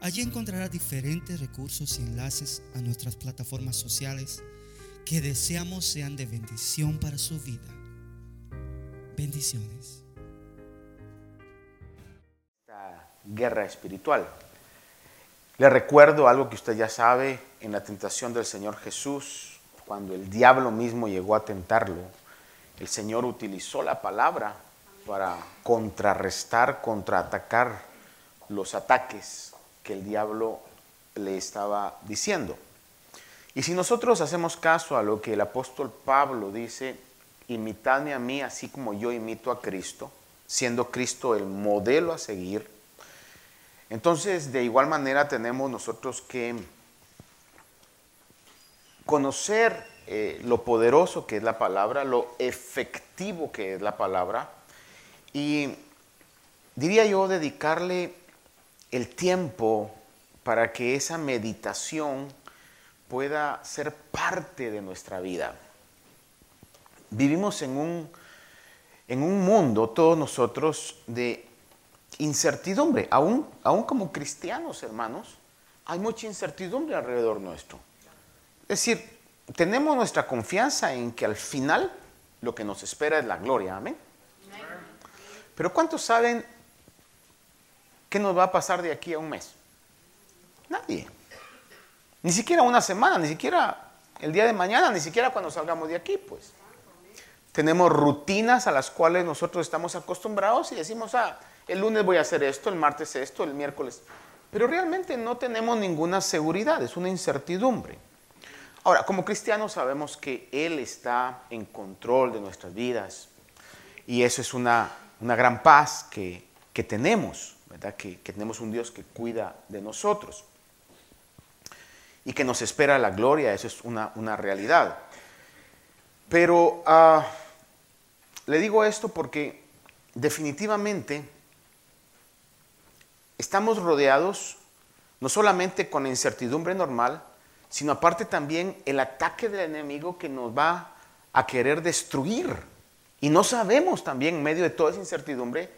Allí encontrará diferentes recursos y enlaces a nuestras plataformas sociales que deseamos sean de bendición para su vida. Bendiciones. Guerra espiritual. Le recuerdo algo que usted ya sabe en la tentación del Señor Jesús, cuando el diablo mismo llegó a tentarlo, el Señor utilizó la palabra para contrarrestar, contraatacar los ataques que el diablo le estaba diciendo. Y si nosotros hacemos caso a lo que el apóstol Pablo dice, imitadme a mí así como yo imito a Cristo, siendo Cristo el modelo a seguir, entonces de igual manera tenemos nosotros que conocer eh, lo poderoso que es la palabra, lo efectivo que es la palabra, y diría yo dedicarle el tiempo para que esa meditación pueda ser parte de nuestra vida. Vivimos en un, en un mundo, todos nosotros, de incertidumbre. Aún, aún como cristianos, hermanos, hay mucha incertidumbre alrededor nuestro. Es decir, tenemos nuestra confianza en que al final lo que nos espera es la gloria. Amén. Pero ¿cuántos saben ¿Qué nos va a pasar de aquí a un mes? Nadie. Ni siquiera una semana, ni siquiera el día de mañana, ni siquiera cuando salgamos de aquí, pues. Tenemos rutinas a las cuales nosotros estamos acostumbrados y decimos, ah, el lunes voy a hacer esto, el martes esto, el miércoles. Pero realmente no tenemos ninguna seguridad, es una incertidumbre. Ahora, como cristianos sabemos que Él está en control de nuestras vidas y eso es una, una gran paz que, que tenemos. Que, tenemos un Dios que cuida de nosotros y que nos espera la gloria, eso es una, realidad. Pero ah, le digo esto porque definitivamente estamos rodeados no solamente con la incertidumbre normal, sino aparte también el ataque del enemigo que nos va a querer destruir. Y no sabemos también en medio de toda esa incertidumbre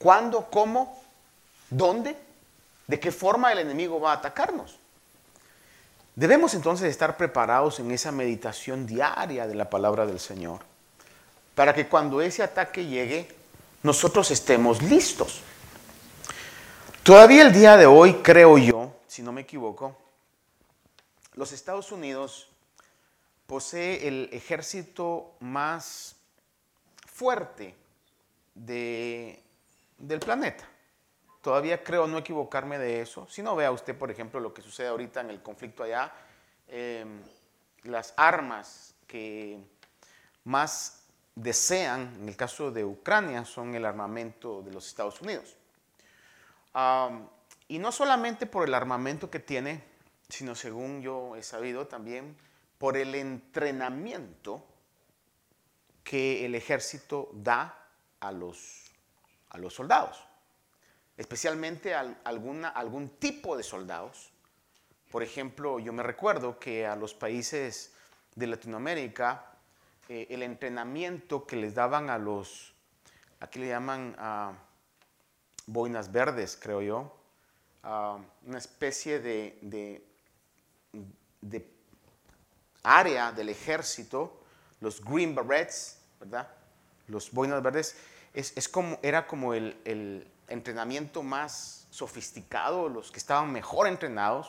cuándo, cómo ¿Dónde? ¿De qué forma el enemigo va a atacarnos? Debemos entonces estar preparados en esa meditación diaria de la palabra del Señor, para que cuando ese ataque llegue, nosotros estemos listos. Todavía el día de hoy, creo yo, si no me equivoco, los Estados Unidos posee el ejército más fuerte del planeta. Todavía creo no equivocarme de eso. Si no vea usted, por ejemplo, lo que sucede ahorita en el conflicto allá, em, las armas que más desean, en el caso de Ucrania, son el armamento de los Estados Unidos. y no solamente por el armamento que tiene, sino según yo he sabido también por el entrenamiento que el ejército da a los, a los soldados especialmente a alguna, algún tipo de soldados. Por ejemplo, yo me recuerdo que a los países de Latinoamérica, eh, el entrenamiento que les daban a los, aquí le llaman uh, boinas verdes, creo yo, una especie de, de, de, área del ejército, los Green Berets, ¿verdad? Los boinas verdes, es, es como, era como el, el entrenamiento más sofisticado, los que estaban mejor entrenados.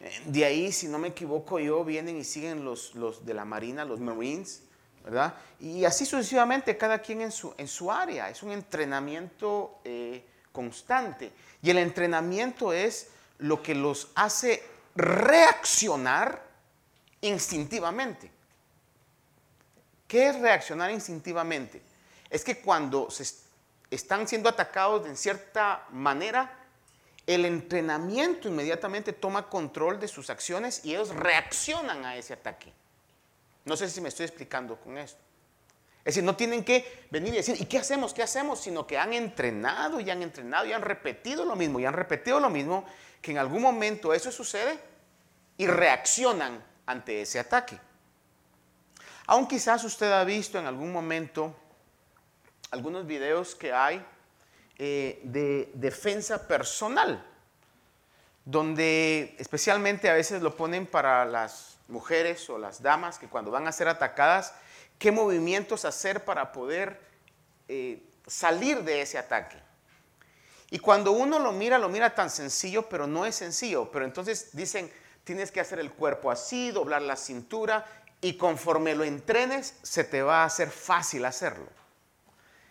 Eh, de ahí, si no me equivoco yo, vienen y siguen los, los de la Marina, los Marines, ¿verdad? Y así sucesivamente, cada quien en su, en su área. Es un entrenamiento eh, constante. Y el entrenamiento es lo que los hace reaccionar instintivamente. ¿Qué es reaccionar instintivamente? Es que cuando se están siendo atacados de cierta manera, el entrenamiento inmediatamente toma control de sus acciones y ellos reaccionan a ese ataque. No sé si me estoy explicando con esto. Es decir, no tienen que venir y decir, ¿y qué hacemos? ¿Qué hacemos? Sino que han entrenado y han entrenado y han repetido lo mismo y han repetido lo mismo, que en algún momento eso sucede y reaccionan ante ese ataque. Aún quizás usted ha visto en algún momento algunos videos que hay eh, de defensa personal, donde especialmente a veces lo ponen para las mujeres o las damas que cuando van a ser atacadas, qué movimientos hacer para poder eh, salir de ese ataque. Y cuando uno lo mira, lo mira tan sencillo, pero no es sencillo. Pero entonces dicen, tienes que hacer el cuerpo así, doblar la cintura, y conforme lo entrenes, se te va a hacer fácil hacerlo.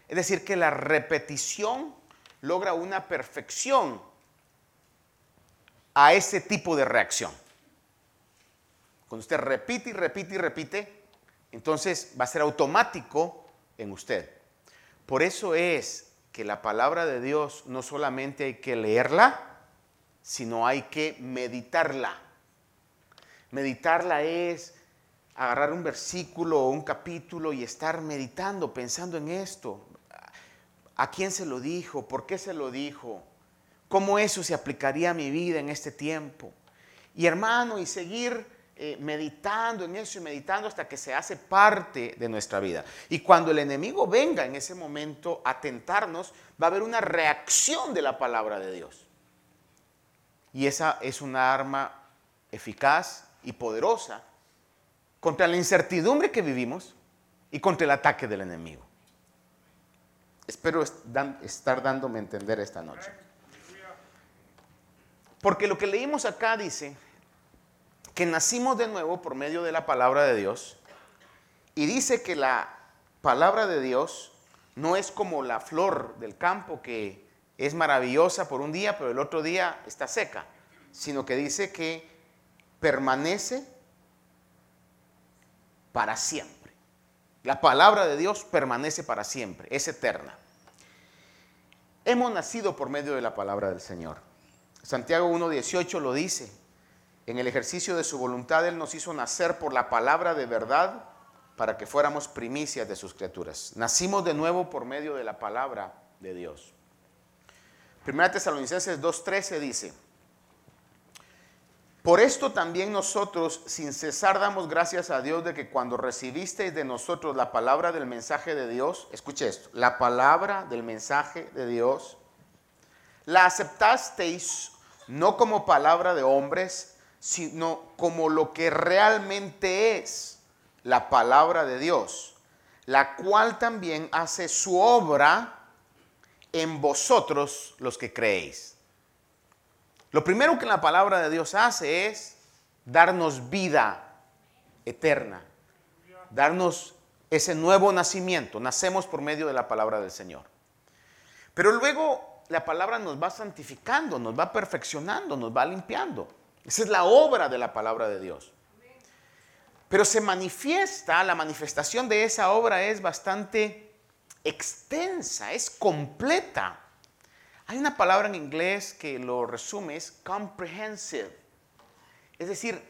Es decir, que la repetición logra una perfección a ese tipo de reacción. Cuando usted repite y repite y repite, entonces va a ser automático en usted. Por eso es que la palabra de Dios no solamente hay que leerla, sino hay que meditarla. Meditarla es agarrar un versículo o un capítulo y estar meditando, pensando en esto, ¿A quién se lo dijo? ¿Por qué se lo dijo? ¿Cómo eso se aplicaría a mi vida en este tiempo? Y hermano, y seguir eh, meditando en eso y meditando hasta que se hace parte de nuestra vida. Y cuando el enemigo venga en ese momento a tentarnos, va a haber una reacción de la palabra de Dios. Y esa es una arma eficaz y poderosa contra la incertidumbre que vivimos y contra el ataque del enemigo. Espero estar dándome a entender esta noche. Porque lo que leímos acá dice que nacimos de nuevo por medio de la palabra de Dios y dice que la palabra de Dios no es como la flor del campo que es maravillosa por un día, pero el otro día está seca, sino que dice que permanece para siempre. La palabra de Dios permanece para siempre, es eterna. Hemos nacido por medio de la palabra del Señor. Santiago 1.18 lo dice. En el ejercicio de su voluntad Él nos hizo nacer por la palabra de verdad para que fuéramos primicias de sus criaturas. Nacimos de nuevo por medio de la palabra de Dios. Primera Tesalonicenses 2.13 dice, por esto también nosotros sin cesar damos gracias a Dios de que cuando recibisteis de nosotros la palabra del mensaje de Dios, escuche esto, la palabra del mensaje de Dios, la aceptasteis no como palabra de hombres, sino como lo que realmente es la palabra de Dios, la cual también hace su obra en vosotros los que creéis. Lo primero que la palabra de Dios hace es darnos vida eterna, darnos ese nuevo nacimiento. Nacemos por medio de la palabra del Señor. Pero luego la palabra nos va santificando, nos va perfeccionando, nos va limpiando. Esa es la obra de la palabra de Dios. Pero se manifiesta, la manifestación de esa obra es bastante extensa, es completa. Hay una palabra en inglés que lo resume, es comprehensive. Es decir,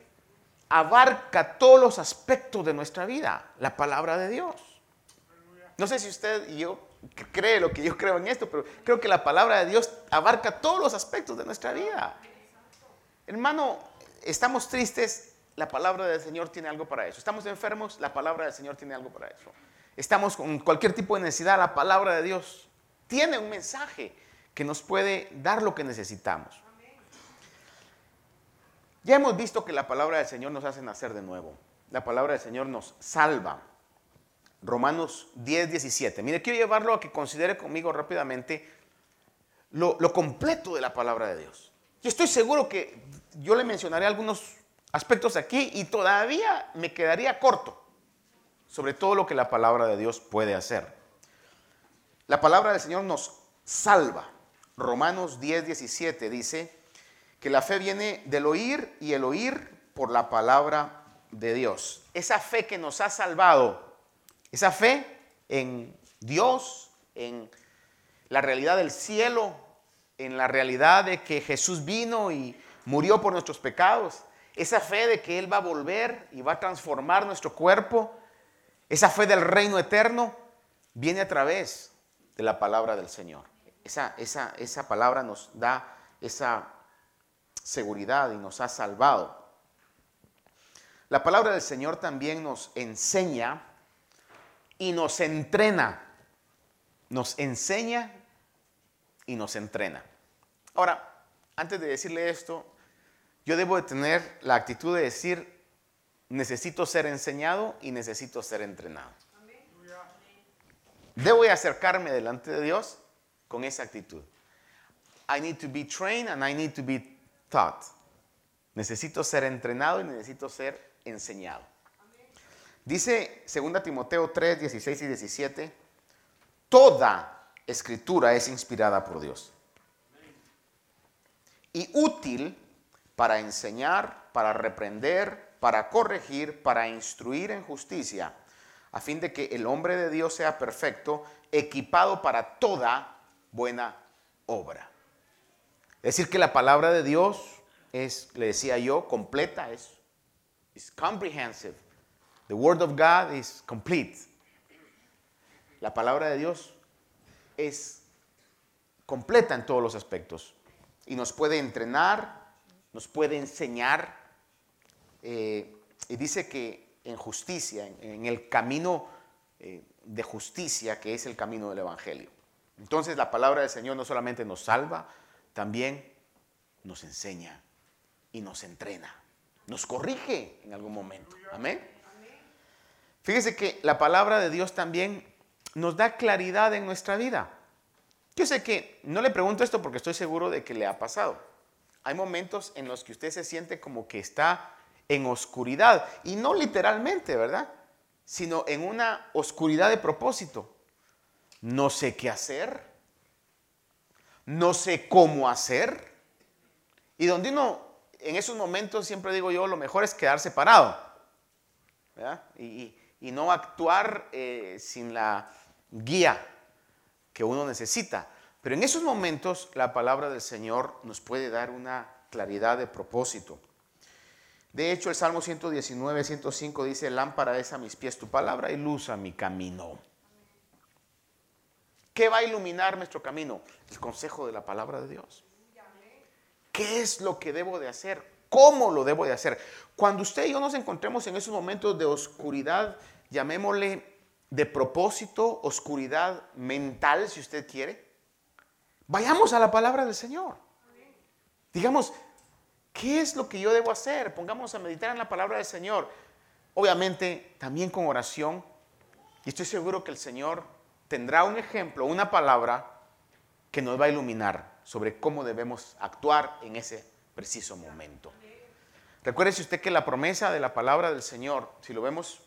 abarca todos los aspectos de nuestra vida, la palabra de Dios. No sé si usted y yo cree lo que yo creo en esto, pero creo que la palabra de Dios abarca todos los aspectos de nuestra vida. Hermano, estamos tristes, la palabra del Señor tiene algo para eso. Estamos enfermos, la palabra del Señor tiene algo para eso. Estamos con cualquier tipo de necesidad, la palabra de Dios tiene un mensaje que nos puede dar lo que necesitamos. Ya hemos visto que la palabra del Señor nos hace nacer de nuevo. La palabra del Señor nos salva. Romanos 10, 17. Mire, quiero llevarlo a que considere conmigo rápidamente lo, lo completo de la palabra de Dios. Yo estoy seguro que yo le mencionaré algunos aspectos aquí y todavía me quedaría corto sobre todo lo que la palabra de Dios puede hacer. La palabra del Señor nos salva. Romanos 10, 17 dice que la fe viene del oír y el oír por la palabra de Dios. Esa fe que nos ha salvado, esa fe en Dios, en la realidad del cielo, en la realidad de que Jesús vino y murió por nuestros pecados, esa fe de que Él va a volver y va a transformar nuestro cuerpo, esa fe del reino eterno, viene a través de la palabra del Señor. Esa, esa, esa palabra nos da esa seguridad y nos ha salvado. La palabra del Señor también nos enseña y nos entrena. Nos enseña y nos entrena. Ahora, antes de decirle esto, yo debo de tener la actitud de decir, necesito ser enseñado y necesito ser entrenado. Debo de acercarme delante de Dios con esa actitud. I need to be trained and I need to be taught. Necesito ser entrenado y necesito ser enseñado. Dice 2 Timoteo 3, 16 y 17, toda escritura es inspirada por Dios y útil para enseñar, para reprender, para corregir, para instruir en justicia, a fin de que el hombre de Dios sea perfecto, equipado para toda buena obra. Es decir, que la palabra de Dios es, le decía yo, completa, es, comprehensive. The word of God is complete. La palabra de Dios es completa en todos los aspectos y nos puede entrenar, nos puede enseñar. Eh, y dice que en justicia, en, el camino eh, de justicia, que es el camino del Evangelio. Entonces la palabra del Señor no solamente nos salva, también nos enseña y nos entrena, nos corrige en algún momento. Amén. Fíjese que la palabra de Dios también nos da claridad en nuestra vida. Yo sé que no le pregunto esto porque estoy seguro de que le ha pasado. Hay momentos en los que usted se siente como que está en oscuridad, y no literalmente, ¿verdad? Sino en una oscuridad de propósito. No sé qué hacer, no sé cómo hacer, y donde uno, en esos momentos, siempre digo yo, lo mejor es quedarse parado. Y, no actuar eh, sin la guía que uno necesita. Pero en esos momentos la palabra del Señor nos puede dar una claridad de propósito. De hecho, el Salmo 119, 105 dice, lámpara es a mis pies tu palabra y luz a mi camino. ¿Qué va a iluminar nuestro camino? El consejo de la palabra de Dios. ¿Qué es lo que debo de hacer? ¿Cómo lo debo de hacer? Cuando usted y yo nos encontremos en esos momentos de oscuridad, llamémosle de propósito, oscuridad mental, si usted quiere, vayamos a la palabra del Señor. Digamos, ¿qué es lo que yo debo hacer? Pongamos a meditar en la palabra del Señor. Obviamente, también con oración. Y estoy seguro que el Señor tendrá un ejemplo, una palabra que nos va a iluminar sobre cómo debemos actuar en ese preciso momento. Recuerde usted que la promesa de la palabra del Señor, si lo vemos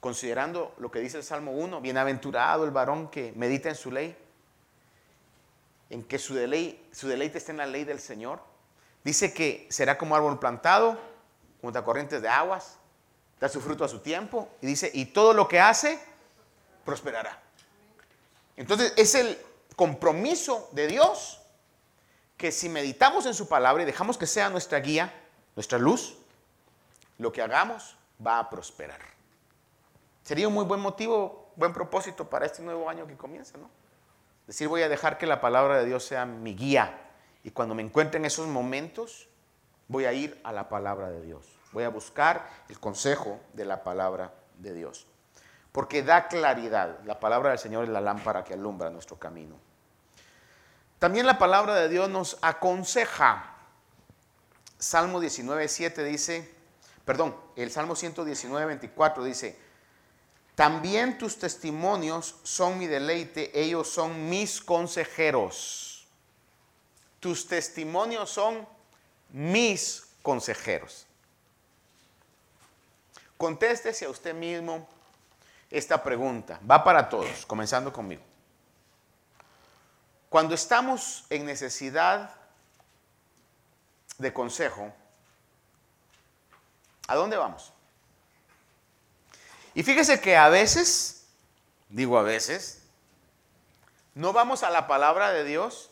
considerando lo que dice el Salmo 1, bienaventurado el varón que medita en su ley, en que su, su deleite está en la ley del Señor. Dice que será como árbol plantado junto a corrientes de aguas, da su fruto a su tiempo, y dice, y todo lo que hace, prosperará. Entonces es el compromiso de Dios que si meditamos en su palabra y dejamos que sea nuestra guía, nuestra luz, lo que hagamos va a prosperar. Sería un muy buen motivo, buen propósito para este nuevo año que comienza, ¿no? Decir, voy a dejar que la palabra de Dios sea mi guía. Y cuando me encuentre en esos momentos, voy a ir a la palabra de Dios. Voy a buscar el consejo de la palabra de Dios. Porque da claridad. La palabra del Señor es la lámpara que alumbra nuestro camino. También la palabra de Dios nos aconseja. Salmo 19, 7 dice, perdón, el Salmo 119, 24 dice, también tus testimonios son mi deleite, ellos son mis consejeros. Tus testimonios son mis consejeros. Contéstese a usted mismo esta pregunta. Va para todos, comenzando conmigo. Cuando estamos en necesidad de consejo, ¿a dónde vamos? Y fíjese que a veces, digo a veces, no vamos a la palabra de Dios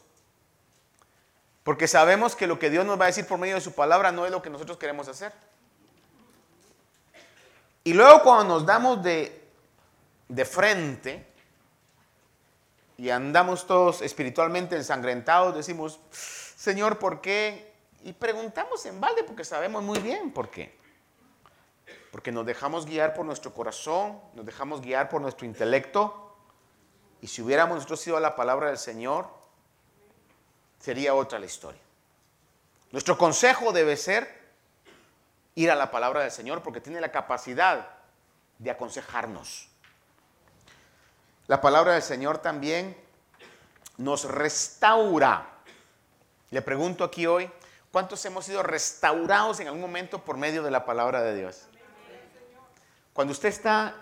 Porque sabemos que lo que Dios nos va a decir por medio de su palabra no es lo que nosotros queremos hacer. Y luego cuando nos damos de, de frente y andamos todos espiritualmente ensangrentados, decimos, Señor, ¿por qué? Y preguntamos en balde porque sabemos muy bien por qué. Porque nos dejamos guiar por nuestro corazón, nos dejamos guiar por nuestro intelecto. Y si hubiéramos nosotros sido la palabra del Señor, sería otra la historia. Nuestro consejo debe ser ir a la palabra del Señor porque tiene la capacidad de aconsejarnos. La palabra del Señor también nos restaura. Le pregunto aquí hoy, ¿cuántos hemos sido restaurados en algún momento por medio de la palabra de Dios? Cuando usted está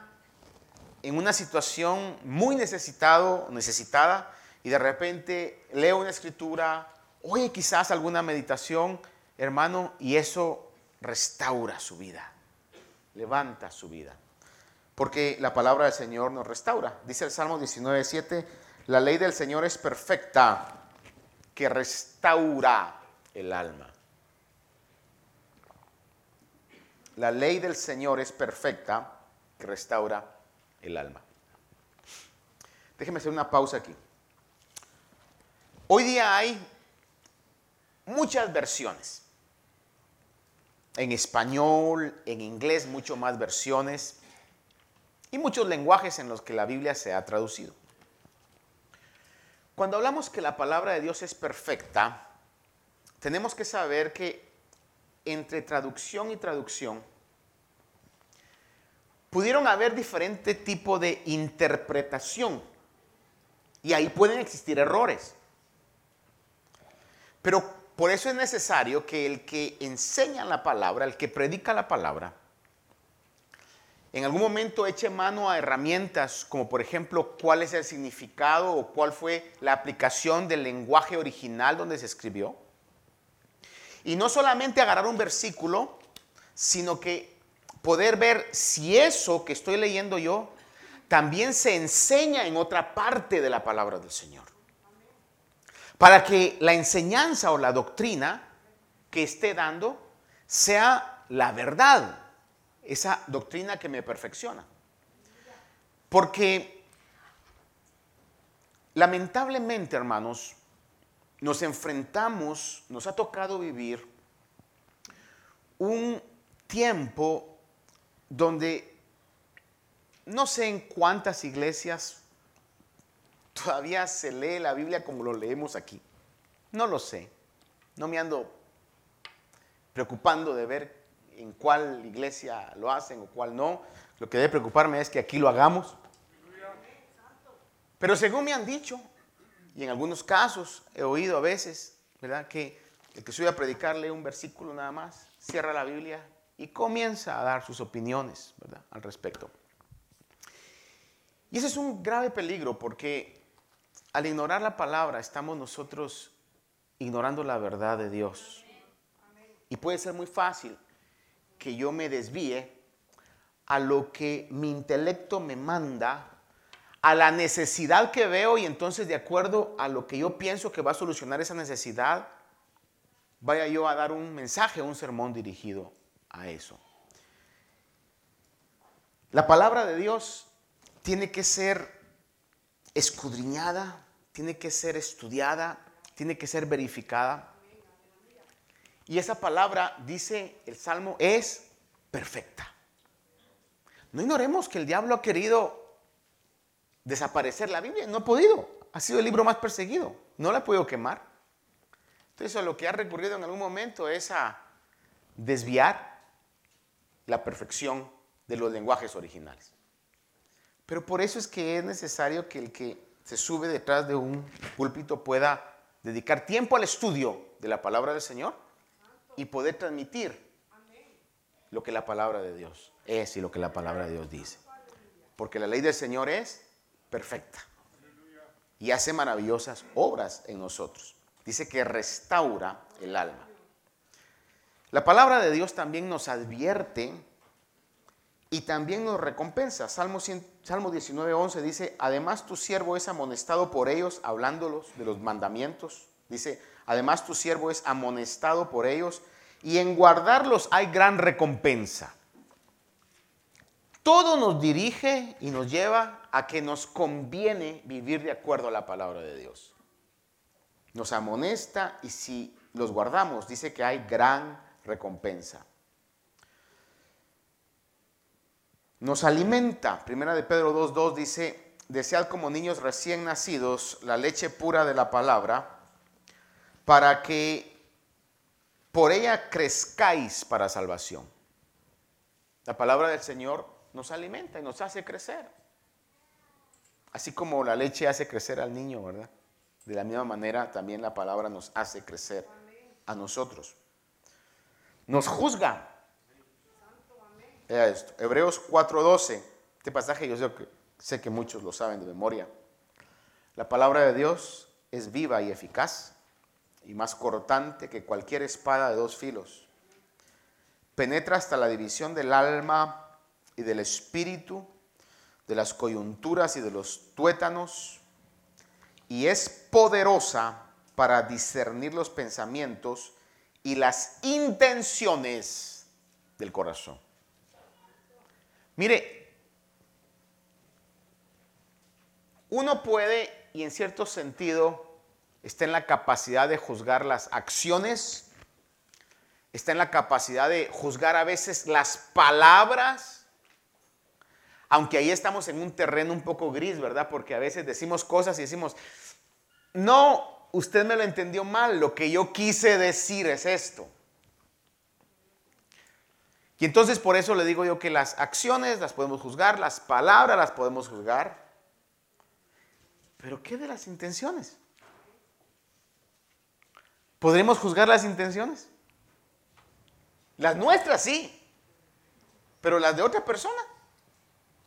en una situación muy necesitado, necesitada, y de repente lee una escritura, oye quizás alguna meditación, hermano, y eso restaura su vida, levanta su vida. Porque la palabra del Señor nos restaura. Dice el Salmo 19.7, la ley del Señor es perfecta, que restaura el alma. La ley del Señor es perfecta, que restaura el alma. Déjeme hacer una pausa aquí. Hoy día hay muchas versiones. En español, en inglés, mucho más versiones. Y muchos lenguajes en los que la Biblia se ha traducido. Cuando hablamos que la palabra de Dios es perfecta, tenemos que saber que entre traducción y traducción, pudieron haber diferente tipo de interpretación. Y ahí pueden existir errores. Pero por eso es necesario que el que enseña la palabra, el que predica la palabra, en algún momento eche mano a herramientas como por ejemplo cuál es el significado o cuál fue la aplicación del lenguaje original donde se escribió. Y no solamente agarrar un versículo, sino que poder ver si eso que estoy leyendo yo también se enseña en otra parte de la palabra del Señor. Para que la enseñanza o la doctrina que esté dando sea la verdad, esa doctrina que me perfecciona. Porque lamentablemente, hermanos, nos enfrentamos, nos ha tocado vivir un tiempo donde no sé en cuántas iglesias todavía se lee la Biblia como lo leemos aquí. No lo sé. No me ando preocupando de ver en cuál iglesia lo hacen o cuál no. Lo que debe preocuparme es que aquí lo hagamos. Pero según me han dicho, y en algunos casos he oído a veces, ¿verdad? Que el que sube a predicar lee un versículo nada más, cierra la Biblia y comienza a dar sus opiniones ¿verdad? al respecto. Y ese es un grave peligro porque al ignorar la palabra estamos nosotros ignorando la verdad de Dios. Y puede ser muy fácil que yo me desvíe a lo que mi intelecto me manda, a la necesidad que veo y entonces de acuerdo a lo que yo pienso que va a solucionar esa necesidad, vaya yo a dar un mensaje, un sermón dirigido a eso. La palabra de Dios tiene que ser escudriñada, tiene que ser estudiada, tiene que ser verificada. Y esa palabra, dice el Salmo, es perfecta. No ignoremos que el diablo ha querido desaparecer la Biblia, no ha podido. Ha sido el libro más perseguido, no la ha podido quemar. Entonces lo que ha recurrido en algún momento es a desviar la perfección de los lenguajes originales. Pero por eso es que es necesario que el que se sube detrás de un púlpito pueda dedicar tiempo al estudio de la palabra del Señor y poder transmitir lo que la palabra de Dios es y lo que la palabra de Dios dice. Porque la ley del Señor es perfecta y hace maravillosas obras en nosotros. Dice que restaura el alma. La palabra de Dios también nos advierte y también nos recompensa. Salmo, Salmo 19, 11 dice, además tu siervo es amonestado por ellos, hablándolos de los mandamientos. Dice, Además, tu siervo es amonestado por ellos y en guardarlos hay gran recompensa. Todo nos dirige y nos lleva a que nos conviene vivir de acuerdo a la palabra de Dios. Nos amonesta y si los guardamos, dice que hay gran recompensa. Nos alimenta. Primera de Pedro 2.2 dice, desead como niños recién nacidos la leche pura de la palabra, para que por ella crezcáis para salvación. La palabra del Señor nos alimenta y nos hace crecer. Así como la leche hace crecer al niño, ¿verdad? De la misma manera también la palabra nos hace crecer a nosotros. Nos juzga. Esto. Hebreos 4:12. Este pasaje yo sé que, sé que muchos lo saben de memoria. La palabra de Dios es viva y eficaz y más cortante que cualquier espada de dos filos. Penetra hasta la división del alma y del espíritu, de las coyunturas y de los tuétanos, y es poderosa para discernir los pensamientos y las intenciones del corazón. Mire, uno puede, y en cierto sentido, está en la capacidad de juzgar las acciones, está en la capacidad de juzgar a veces las palabras, aunque ahí estamos en un terreno un poco gris, ¿verdad? Porque a veces decimos cosas y decimos, no, usted me lo entendió mal, lo que yo quise decir es esto. Y entonces por eso le digo yo que las acciones las podemos juzgar, las palabras las podemos juzgar, pero ¿qué de las intenciones? ¿Podremos juzgar las intenciones? Las nuestras sí, pero las de otra persona.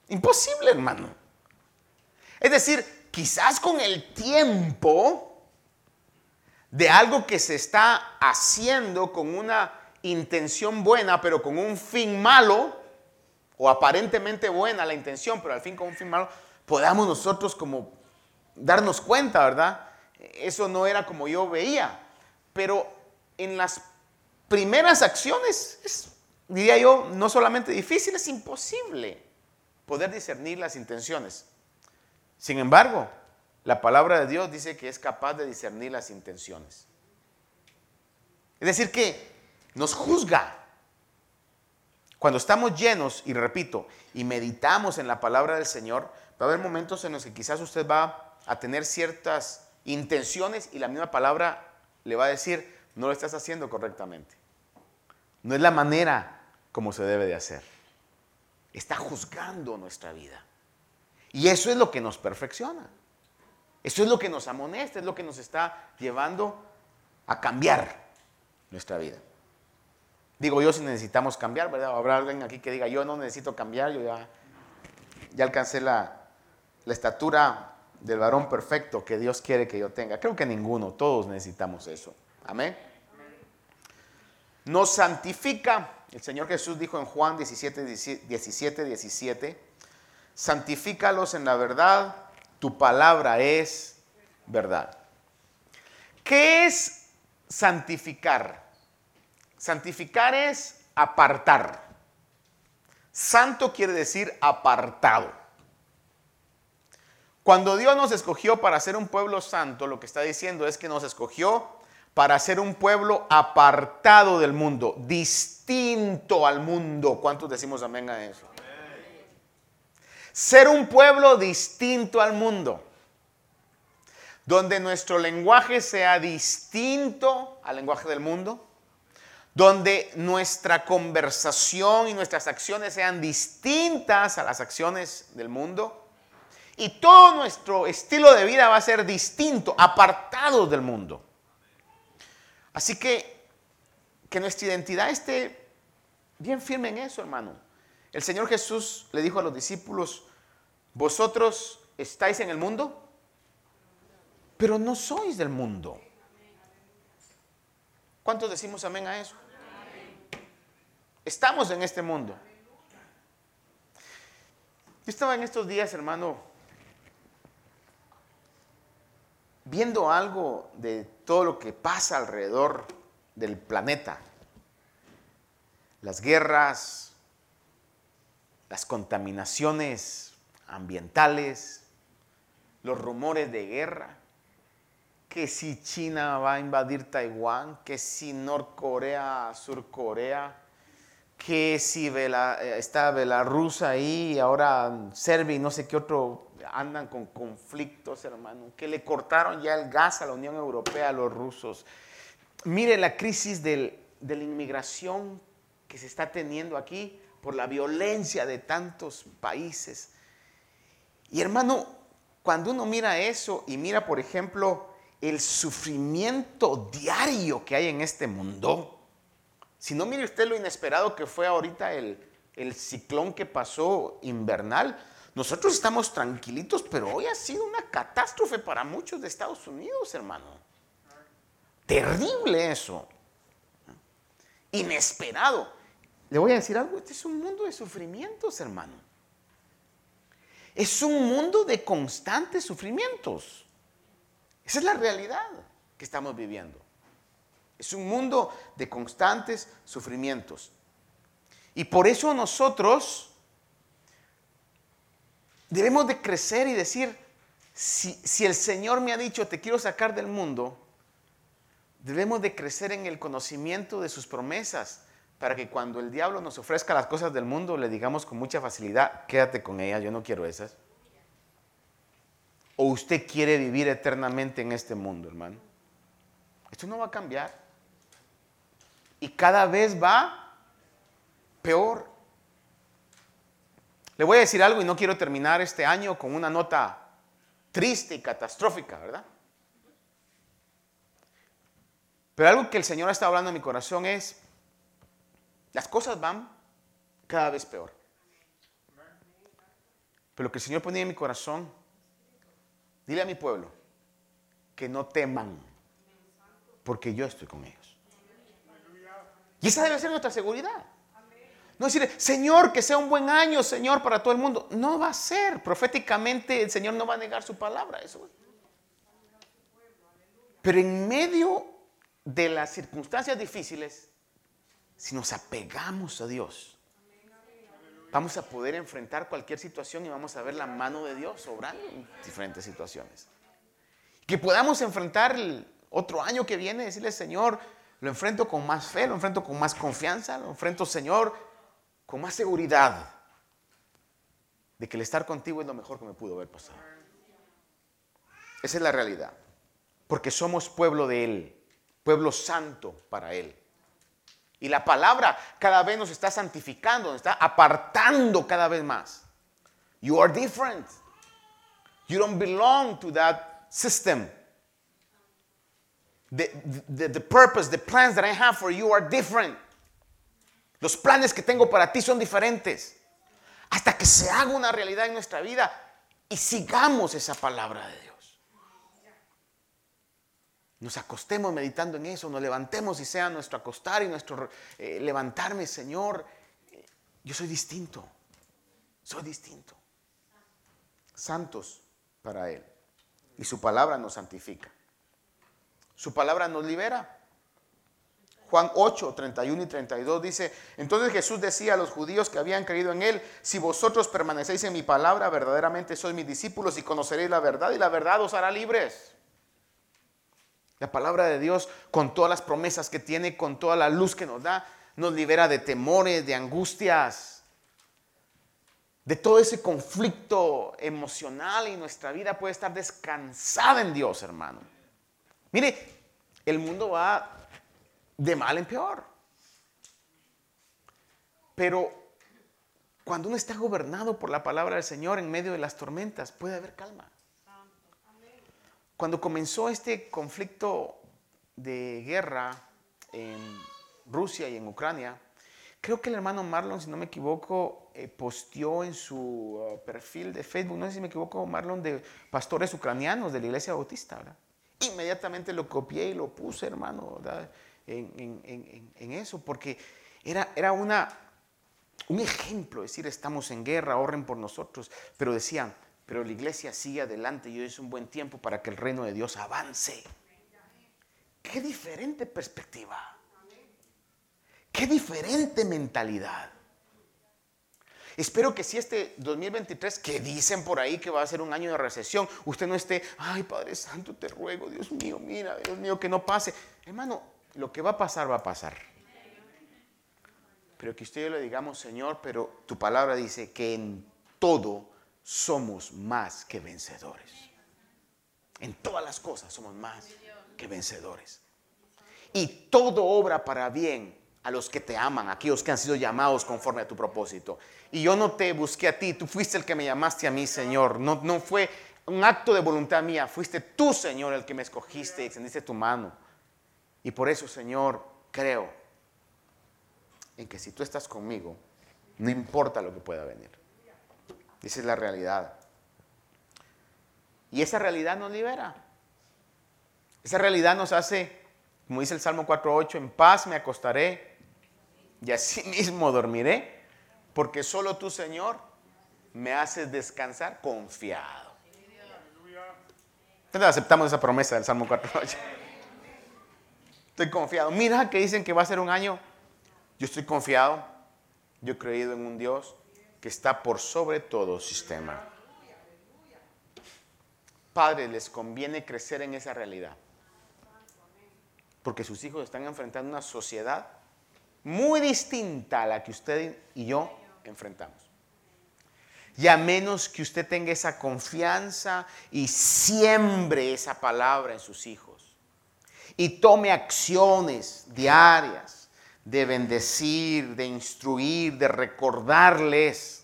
Imposible, hermano. Es decir, quizás con el tiempo de algo que se está haciendo con una intención buena, pero con un fin malo, o aparentemente buena la intención, pero al fin con un fin malo, podamos nosotros como darnos cuenta, ¿verdad? Eso no era como yo veía. Pero en las primeras acciones es, diría yo, no solamente difícil, es imposible poder discernir las intenciones. Sin embargo, la palabra de Dios dice que es capaz de discernir las intenciones. Es decir, que nos juzga. Cuando estamos llenos, y repito, y meditamos en la palabra del Señor, va a haber momentos en los que quizás usted va a tener ciertas intenciones y la misma palabra le va a decir, no lo estás haciendo correctamente. No es la manera como se debe de hacer. Está juzgando nuestra vida. Y eso es lo que nos perfecciona. Eso es lo que nos amonesta, es lo que nos está llevando a cambiar nuestra vida. Digo yo si necesitamos cambiar, ¿verdad? Habrá alguien aquí que diga, yo no necesito cambiar, yo ya, ya alcancé la, la estatura del varón perfecto que Dios quiere que yo tenga. Creo que ninguno, todos necesitamos eso. Amén. Nos santifica, el Señor Jesús dijo en Juan 17, 17, 17, santifícalos en la verdad, tu palabra es verdad. ¿Qué es santificar? Santificar es apartar. Santo quiere decir apartado. Cuando Dios nos escogió para ser un pueblo santo, lo que está diciendo es que nos escogió para ser un pueblo apartado del mundo, distinto al mundo. ¿Cuántos decimos amén a eso? Ser un pueblo distinto al mundo, donde nuestro lenguaje sea distinto al lenguaje del mundo, donde nuestra conversación y nuestras acciones sean distintas a las acciones del mundo y todo nuestro estilo de vida va a ser distinto, apartado del mundo. Así que que nuestra identidad esté bien firme en eso, hermano. El Señor Jesús le dijo a los discípulos, vosotros estáis en el mundo, pero no sois del mundo. ¿Cuántos decimos amén a eso? Estamos en este mundo. Yo estaba en estos días, hermano, viendo algo de todo lo que pasa alrededor del planeta, las guerras, las contaminaciones ambientales, los rumores de guerra, que si China va a invadir Taiwán, que si Norcorea, Surcorea, que si eh, está Belarus ahí, ahora Serbia y no sé qué otro andan con conflictos, hermano, que le cortaron ya el gas a la Unión Europea, a los rusos. Mire la crisis de la inmigración que se está teniendo aquí por la violencia de tantos países. Y hermano, cuando uno mira eso y mira, por ejemplo, el sufrimiento diario que hay en este mundo, si no mire usted lo inesperado que fue ahorita el, el ciclón que pasó invernal, nosotros estamos tranquilitos, pero hoy ha sido una catástrofe para muchos de Estados Unidos, hermano. Terrible eso. Inesperado. Le voy a decir algo, este es un mundo de sufrimientos, hermano. Es un mundo de constantes sufrimientos. Esa es la realidad que estamos viviendo. Es un mundo de constantes sufrimientos. Y por eso nosotros debemos de crecer y decir, si, si, el Señor me ha dicho, te quiero sacar del mundo, debemos de crecer en el conocimiento de sus promesas para que cuando el diablo nos ofrezca las cosas del mundo, le digamos con mucha facilidad, quédate con ella, yo no quiero esas. O usted quiere vivir eternamente en este mundo, hermano. Esto no va a cambiar. Y cada vez va peor. Le voy a decir algo y no quiero terminar este año con una nota triste y catastrófica, ¿verdad? Pero algo que el Señor ha estado hablando en mi corazón es, las cosas van cada vez peor. Pero lo que el Señor ponía en mi corazón, dile a mi pueblo que no teman, porque yo estoy con ellos. Y esa debe ser nuestra seguridad. No decir, Señor, que sea un buen año, Señor, para todo el mundo. No va a ser. Proféticamente el Señor no va a negar su palabra. Eso. Pero en medio de las circunstancias difíciles, si nos apegamos a Dios, vamos a poder enfrentar cualquier situación y vamos a ver la mano de Dios obrando en diferentes situaciones. Que podamos enfrentar el otro año que viene, decirle, Señor, lo enfrento con más fe, lo enfrento con más confianza, lo enfrento, Señor, con más seguridad de que el estar contigo es lo mejor que me pudo haber pasado. Esa es la realidad. Porque somos pueblo de Él, pueblo santo para Él. Y la palabra cada vez nos está santificando, nos está apartando cada vez más. You are different. You don't belong to that system. The, the, purpose, the plans that I have for you are different. Los planes que tengo para ti son diferentes. Hasta que se haga una realidad en nuestra vida y sigamos esa palabra de Dios. Nos acostemos meditando en eso, nos levantemos y sea nuestro acostar y nuestro eh, levantarme, Señor. Yo soy distinto, soy distinto. Santos para Él. Y su palabra nos santifica. Su palabra nos libera. Juan 8, 31 y 32 dice, entonces Jesús decía a los judíos que habían creído en él, si vosotros permanecéis en mi palabra, verdaderamente sois mis discípulos y conoceréis la verdad y la verdad os hará libres. La palabra de Dios, con todas las promesas que tiene, con toda la luz que nos da, nos libera de temores, de angustias, de todo ese conflicto emocional y nuestra vida puede estar descansada en Dios, hermano. Mire, el mundo va de mal en peor. Pero cuando uno está gobernado por la palabra del Señor en medio de las tormentas, puede haber calma. Cuando comenzó este conflicto de guerra en Rusia y en Ucrania, creo que el hermano Marlon, si no me equivoco, eh, posteó en su uh, perfil de Facebook, no sé si me equivoco, Marlon, de pastores ucranianos de la iglesia bautista, ¿verdad? Inmediatamente lo copié y lo puse, hermano, ¿verdad? en, eso, porque era, era una, un ejemplo, decir, estamos en guerra, ahorren por nosotros, pero decían, pero la iglesia sigue adelante y hoy es un buen tiempo para que el reino de Dios avance. Qué diferente perspectiva. Qué diferente mentalidad. Espero que si este 2023, que dicen por ahí que va a ser un año de recesión, usted no esté, ay Padre Santo, te ruego, Dios mío, mira, Dios mío, que no pase. Hermano, lo que va a pasar, va a pasar. Pero que usted y yo le digamos, Señor, pero tu palabra dice que en todo somos más que vencedores. En todas las cosas somos más que vencedores. Y todo obra para bien a los que te aman, a aquellos que han sido llamados conforme a tu propósito. Y yo no te busqué a ti, tú fuiste el que me llamaste a mí, Señor. No, no fue un acto de voluntad mía, fuiste tú, Señor, el que me escogiste y extendiste tu mano. Y por eso, Señor, creo en que si tú estás conmigo, no importa lo que pueda venir. Esa es la realidad. Y esa realidad nos libera. Esa realidad nos hace, como dice el Salmo 4.8, en paz me acostaré y así mismo dormiré, porque solo tú, Señor, me haces descansar confiado. Entonces aceptamos esa promesa del Salmo 4.8. Estoy confiado. Mira que dicen que va a ser un año. Yo estoy confiado. Yo he creído en un Dios que está por sobre todo sistema. Padres, les conviene crecer en esa realidad. Porque sus hijos están enfrentando una sociedad muy distinta a la que usted y yo enfrentamos. Y a menos que usted tenga esa confianza y siembre esa palabra en sus hijos y tome acciones diarias de bendecir, de instruir, de recordarles.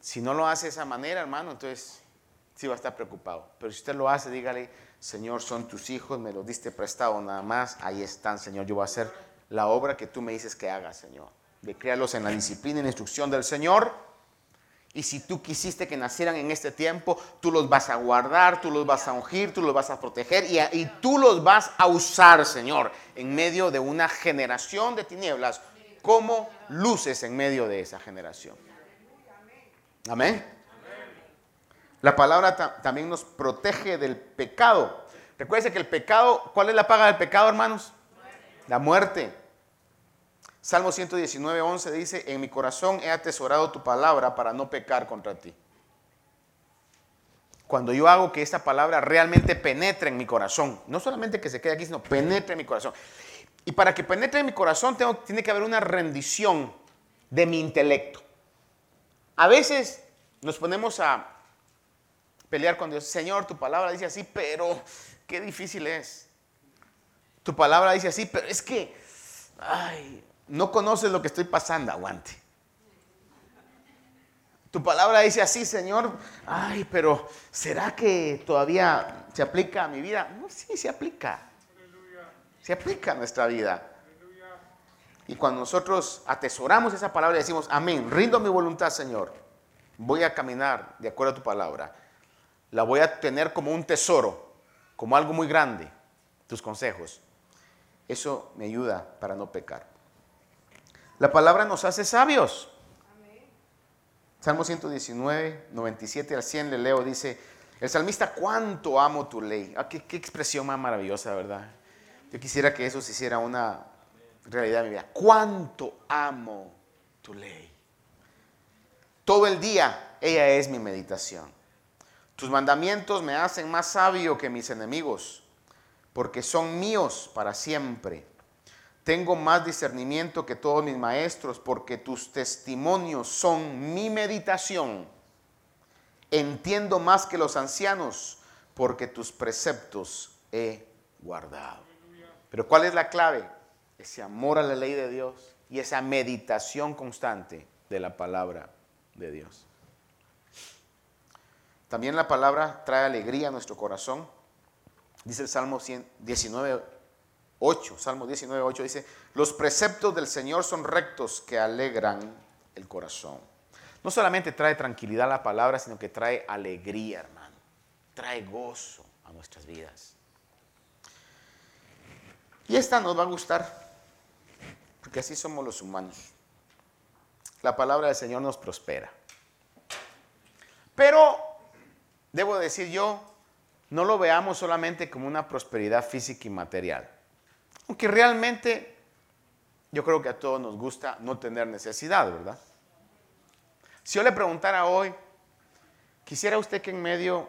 Si no lo hace de esa manera, hermano, entonces sí va a estar preocupado. Pero si usted lo hace, dígale, Señor, son tus hijos, me los diste prestado nada más, ahí están, Señor, yo voy a hacer la obra que tú me dices que haga, Señor. De crearlos en la disciplina y la instrucción del Señor. Y si tú quisiste que nacieran en este tiempo, tú los vas a guardar, tú los vas a ungir, tú los vas a proteger y, y tú los vas a usar, Señor, en medio de una generación de tinieblas, como luces en medio de esa generación. Amén. La palabra también nos protege del pecado. Recuerden que el pecado, ¿cuál es la paga del pecado, hermanos? La muerte. Salmo 119, 11 dice, en mi corazón he atesorado tu palabra para no pecar contra ti. Cuando yo hago que esta palabra realmente penetre en mi corazón, no solamente que se quede aquí, sino penetre en mi corazón. Y para que penetre en mi corazón tiene que haber una rendición de mi intelecto. A veces nos ponemos a pelear con Dios. Señor, tu palabra dice así, pero qué difícil es. Tu palabra dice así, pero es que, ay, no conoces lo que estoy pasando, aguante. Tu palabra dice así, Señor, ay, pero ¿será que todavía se aplica a mi vida? No, sí, se aplica. Se aplica a nuestra vida. Y cuando nosotros atesoramos esa palabra y decimos, amén, rindo mi voluntad, Señor, voy a caminar de acuerdo a tu palabra, la voy a tener como un tesoro, como algo muy grande, tus consejos. Eso me ayuda para no pecar. La palabra nos hace sabios. Salmo 119, 97 al 100 le leo, dice, el salmista, cuánto amo tu ley. Ah, qué, qué, expresión más maravillosa, ¿verdad? Yo quisiera que eso se hiciera una realidad en mi vida. Cuánto amo tu ley. Todo el día ella es mi meditación. Tus mandamientos me hacen más sabio que mis enemigos porque son míos para siempre. Tengo más discernimiento que todos mis maestros, porque tus testimonios son mi meditación. Entiendo más que los ancianos, porque tus preceptos he guardado. Pero ¿cuál es la clave? Ese amor a la ley de Dios y esa meditación constante de la palabra de Dios. También la palabra trae alegría a nuestro corazón. Dice el Salmo 19, 8, Salmo 19, 8 dice, los preceptos del Señor son rectos que alegran el corazón. No solamente trae tranquilidad la palabra, sino que trae alegría, hermano. Trae gozo a nuestras vidas. Y esta nos va a gustar, porque así somos los humanos. La palabra del Señor nos prospera. Pero, debo decir yo, no lo veamos solamente como una prosperidad física y material. Aunque realmente yo creo que a todos nos gusta no tener necesidad, ¿verdad? Si yo le preguntara hoy, ¿quisiera usted que en medio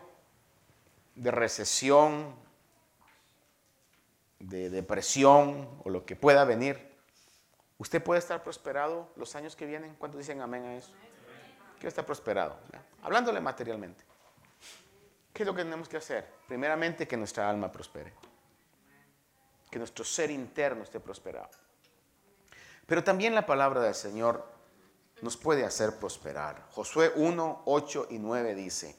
de recesión, de depresión o lo que pueda venir, usted puede estar prosperado los años que vienen? ¿Cuántos dicen amén a eso? Quiero estar prosperado, hablándole materialmente. ¿Qué es lo que tenemos que hacer? Primeramente, que nuestra alma prospere. Que nuestro ser interno esté prosperado. Pero también la palabra del Señor nos puede hacer prosperar. Josué 1, 8 y 9 dice,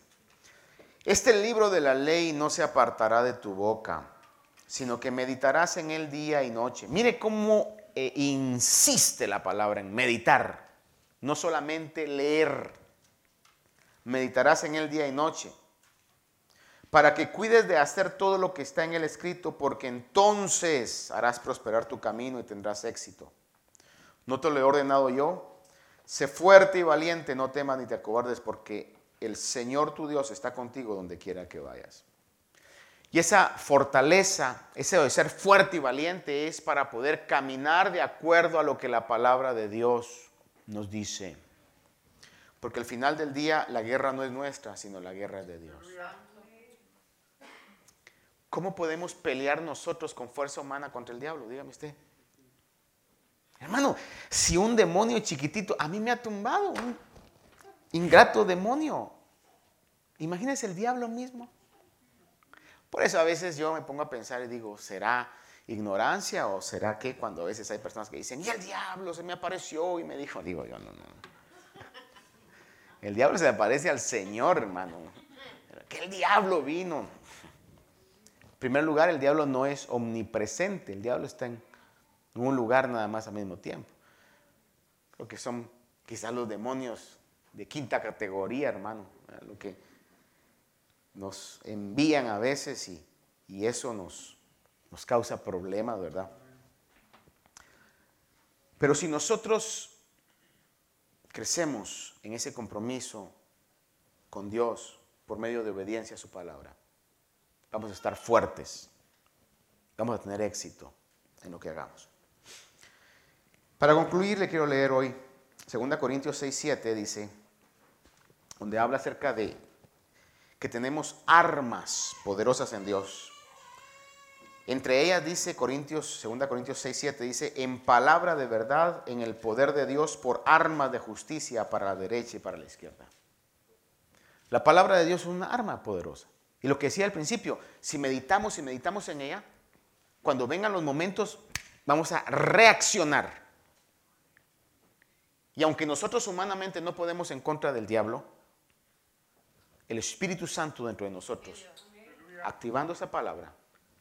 este libro de la ley no se apartará de tu boca, sino que meditarás en él día y noche. Mire cómo eh, insiste la palabra en meditar, no solamente leer. Meditarás en él día y noche, para que cuides de hacer todo lo que está en el escrito, porque entonces harás prosperar tu camino y tendrás éxito. ¿No te lo he ordenado yo? Sé fuerte y valiente, no temas ni te acobardes, porque el Señor tu Dios está contigo donde quiera que vayas. Y esa fortaleza, ese de ser fuerte y valiente es para poder caminar de acuerdo a lo que la palabra de Dios nos dice. Porque al final del día la guerra no es nuestra, sino la guerra es de Dios. ¿Cómo podemos pelear nosotros con fuerza humana contra el diablo? Dígame usted. Hermano, si un demonio chiquitito, a mí me ha tumbado un ingrato demonio. Imagínese el diablo mismo. Por eso a veces yo me pongo a pensar y digo, ¿será ignorancia o será que cuando a veces hay personas que dicen, y el diablo se me apareció y me dijo, digo yo, no, no. El diablo se le aparece al Señor, hermano. Que el diablo vino. En primer lugar, el diablo no es omnipresente, el diablo está en un lugar nada más al mismo tiempo. Creo que son quizás los demonios de quinta categoría, hermano, lo que nos envían a veces y, eso nos causa problemas, ¿verdad? Pero si nosotros crecemos en ese compromiso con Dios por medio de obediencia a su palabra, vamos a estar fuertes, vamos a tener éxito en lo que hagamos. Para concluir, le quiero leer hoy 2 Corintios 6, 7, dice, donde habla acerca de que tenemos armas poderosas en Dios. Entre ellas dice Corintios, 2 Corintios 6, 7, dice, en palabra de verdad, en el poder de Dios, por armas de justicia para la derecha y para la izquierda. La palabra de Dios es una arma poderosa. Y lo que decía al principio, si meditamos y meditamos en ella, cuando vengan los momentos, vamos a reaccionar y aunque nosotros humanamente no podemos en contra del diablo, el Espíritu Santo dentro de nosotros, activando esa palabra,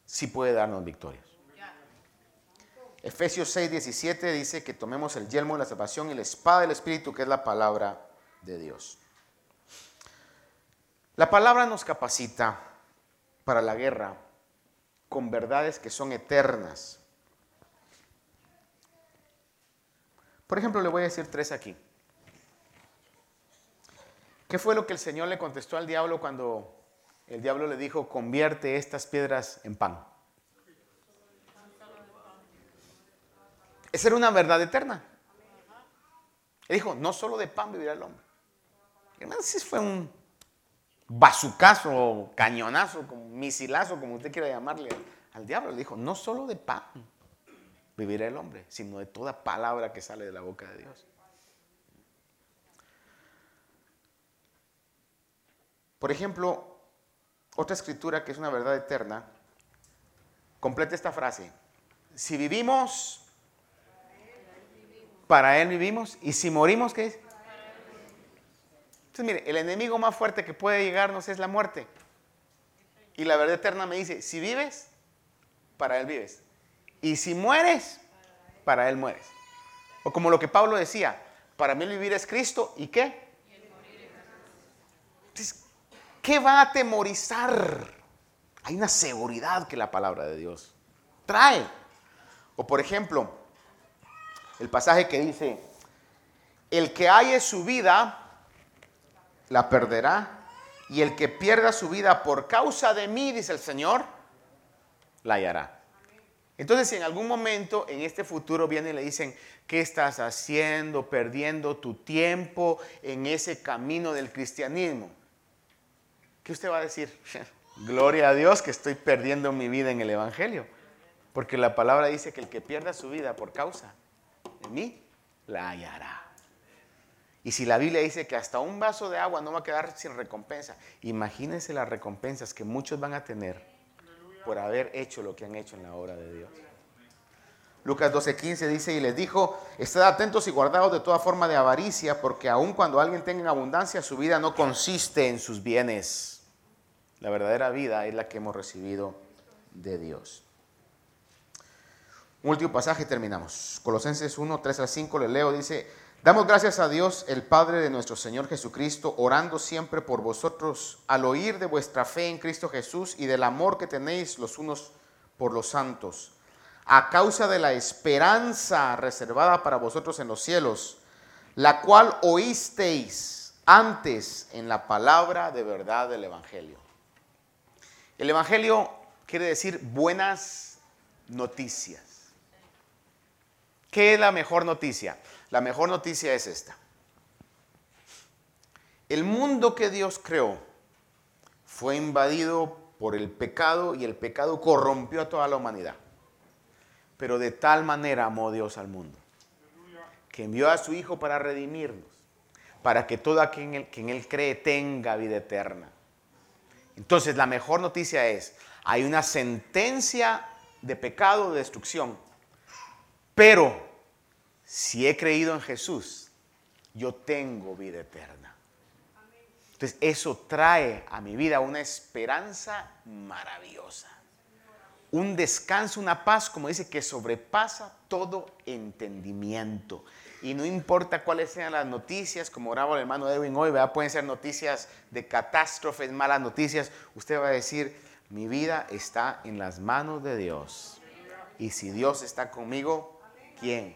sí puede darnos victorias. Efesios 6, 17 dice que tomemos el yelmo de la salvación y la espada del Espíritu, que es la palabra de Dios. La palabra nos capacita para la guerra con verdades que son eternas Por ejemplo, le voy a decir tres aquí. ¿Qué fue lo que el Señor le contestó al diablo cuando el diablo le dijo, convierte estas piedras en pan? Esa era una verdad eterna. Él dijo, no solo de pan vivirá el hombre. Hermano, fue un bazucazo, cañonazo, misilazo, como usted quiera llamarle al diablo. Le dijo, no solo de pan vivirá el hombre, sino de toda palabra que sale de la boca de Dios. Por ejemplo, otra escritura que es una verdad eterna, completa esta frase. Si vivimos, para Él vivimos, y si morimos, ¿qué es? Entonces, mire, el enemigo más fuerte que puede llegarnos es la muerte. Y la verdad eterna me dice, si vives, para Él vives. Y si mueres, para Él mueres. O como lo que Pablo decía, para mí vivir es Cristo y qué. ¿Qué va a atemorizar? Hay una seguridad que la palabra de Dios trae. O por ejemplo, el pasaje que dice, el que halle su vida, la perderá, Y el que pierda su vida por causa de mí, dice el Señor, la hallará. Entonces, si en algún momento en este futuro vienen y le dicen, ¿qué estás haciendo? Perdiendo tu tiempo en ese camino del cristianismo. ¿Qué usted va a decir? Gloria a Dios que estoy perdiendo mi vida en el Evangelio. Porque la palabra dice que el que pierda su vida por causa de mí, la hallará. Y si la Biblia dice que hasta un vaso de agua no va a quedar sin recompensa, imagínense las recompensas que muchos van a tener por haber hecho lo que han hecho en la obra de Dios. Lucas 12:15 dice, y les dijo, estad atentos y guardados de toda forma de avaricia, porque aun cuando alguien tenga en abundancia, su vida no consiste en sus bienes. La verdadera vida es la que hemos recibido de Dios. Un último pasaje y terminamos. Colosenses 1, 3 al 5, le leo, dice, damos gracias a Dios, el Padre de nuestro Señor Jesucristo, orando siempre por vosotros, al oír de vuestra fe en Cristo Jesús y del amor que tenéis los unos por los santos a causa de la esperanza reservada para vosotros en los cielos, la cual oísteis antes en la palabra de verdad del Evangelio. El Evangelio quiere decir buenas noticias. ¿Qué es la mejor noticia? La mejor noticia es esta. El mundo que Dios creó fue invadido por el pecado y el pecado corrompió a toda la humanidad. Pero de tal manera amó Dios al mundo, que envió a su Hijo para redimirnos, para que todo aquel que en Él cree tenga vida eterna. Entonces la mejor noticia es, hay una sentencia de pecado, de destrucción, pero si he creído en Jesús, yo tengo vida eterna. Entonces eso trae a mi vida una esperanza maravillosa un descanso, una paz, como dice, que sobrepasa todo entendimiento. Y no importa cuáles sean las noticias, como oraba el hermano Edwin hoy, pueden ser noticias de catástrofes, malas noticias. Usted va a decir, mi vida está en las manos de Dios. Y si Dios está conmigo, ¿quién